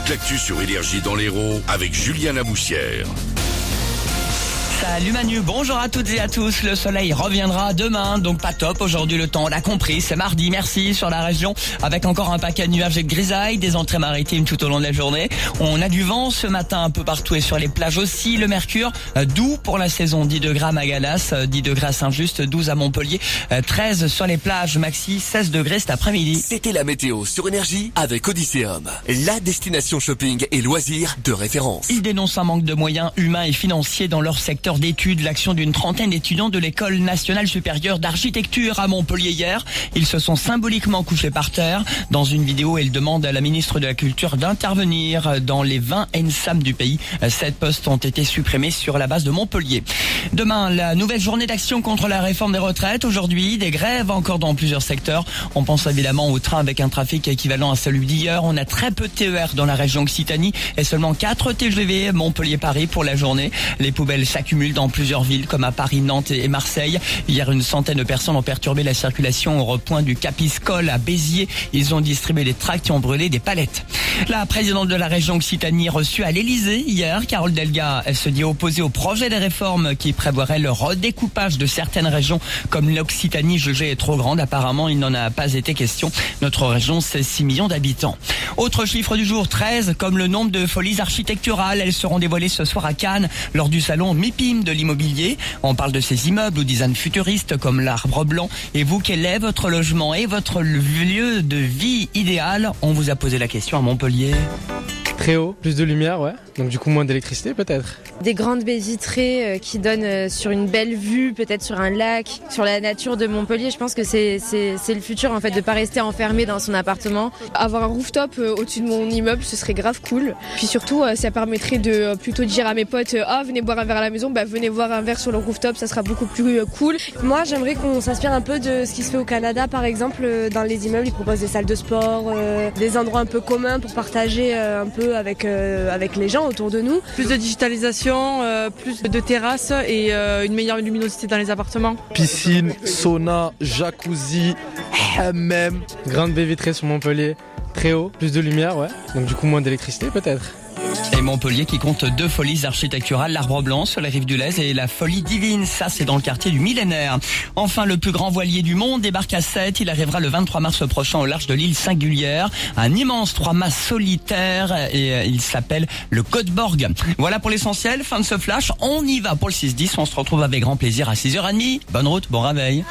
Toute l'actu sur Énergie dans l'Hérault avec Julien Laboussière. Salut Manu, bonjour à toutes et à tous. Le soleil reviendra demain, donc pas top aujourd'hui le temps. On l'a compris, c'est mardi, merci sur la région, avec encore un paquet de nuages et de grisailles, des entrées maritimes tout au long de la journée. On a du vent ce matin un peu partout et sur les plages aussi. Le mercure, euh, doux pour la saison, 10 degrés à Magalas, 10 euh, degrés à Saint-Just, 12 à Montpellier, 13 euh, sur les plages, maxi 16 degrés cet après-midi. C'était la météo sur Énergie avec Odysseum, la destination shopping et loisirs de référence. Ils dénoncent un manque de moyens humains et financiers dans leur secteur d'études, l'action d'une trentaine d'étudiants de l'école nationale supérieure d'architecture à Montpellier hier. Ils se sont symboliquement couchés par terre. Dans une vidéo, ils demandent à la ministre de la Culture d'intervenir dans les 20 NSAM du pays. Sept postes ont été supprimés sur la base de Montpellier. Demain, la nouvelle journée d'action contre la réforme des retraites. Aujourd'hui, des grèves encore dans plusieurs secteurs. On pense évidemment au train avec un trafic équivalent à celui d'hier. On a très peu de TER dans la région Occitanie et seulement 4 TGV Montpellier-Paris pour la journée. Les poubelles s'accumulent dans plusieurs villes comme à Paris, Nantes et Marseille. Hier, une centaine de personnes ont perturbé la circulation au repoint du Capiscol à Béziers. Ils ont distribué des tracts et ont brûlé des palettes. La présidente de la région Occitanie reçue à l'Elysée hier, Carole Delga, elle se dit opposée au projet des réformes qui prévoirait le redécoupage de certaines régions comme l'Occitanie jugée trop grande. Apparemment, il n'en a pas été question. Notre région, c'est 6 millions d'habitants. Autre chiffre du jour, 13, comme le nombre de folies architecturales. Elles seront dévoilées ce soir à Cannes lors du salon De l'immobilier. On parle de ces immeubles ou design futuristes comme l'arbre blanc. Et vous, quel est votre logement et votre lieu de vie idéal? On vous a posé la question à Montpellier. Très haut, plus de lumière, ouais. Donc du coup moins d'électricité peut-être. Des grandes baies vitrées euh, qui donnent euh, sur une belle vue, peut-être sur un lac, sur la nature de Montpellier. Je pense que c'est le futur en fait, de pas rester enfermé dans son appartement. Avoir un rooftop euh, au-dessus de mon immeuble, ce serait grave cool. Puis surtout, ça permettrait de plutôt dire à mes potes, ah venez boire un verre à la maison, bah venez voir un verre sur le rooftop, ça sera beaucoup plus cool. Moi j'aimerais qu'on s'inspire un peu de ce qui se fait au Canada par exemple. Dans les immeubles, ils proposent des salles de sport, des endroits un peu communs pour partager un peu avec, euh, avec les gens autour de nous. Plus de digitalisation, euh, plus de terrasses et euh, une meilleure luminosité dans les appartements. Piscine, sauna, jacuzzi, hammam. Grande baie vitrée sur Montpellier, très haut, plus de lumière, ouais. Donc du coup moins d'électricité peut-être. Et Montpellier qui compte deux folies architecturales, l'arbre blanc sur la rive du Lez et la folie divine, ça c'est dans le quartier du millénaire. Enfin, le plus grand voilier du monde débarque à 7, il arrivera le 23 mars prochain au large de l'île Singulière, un immense trois-mâts solitaire et euh, il s'appelle le Côte-Borg. Voilà pour l'essentiel, fin de ce flash, on y va pour le 6-10, on se retrouve avec grand plaisir à 6h30. Bonne route, bon réveil.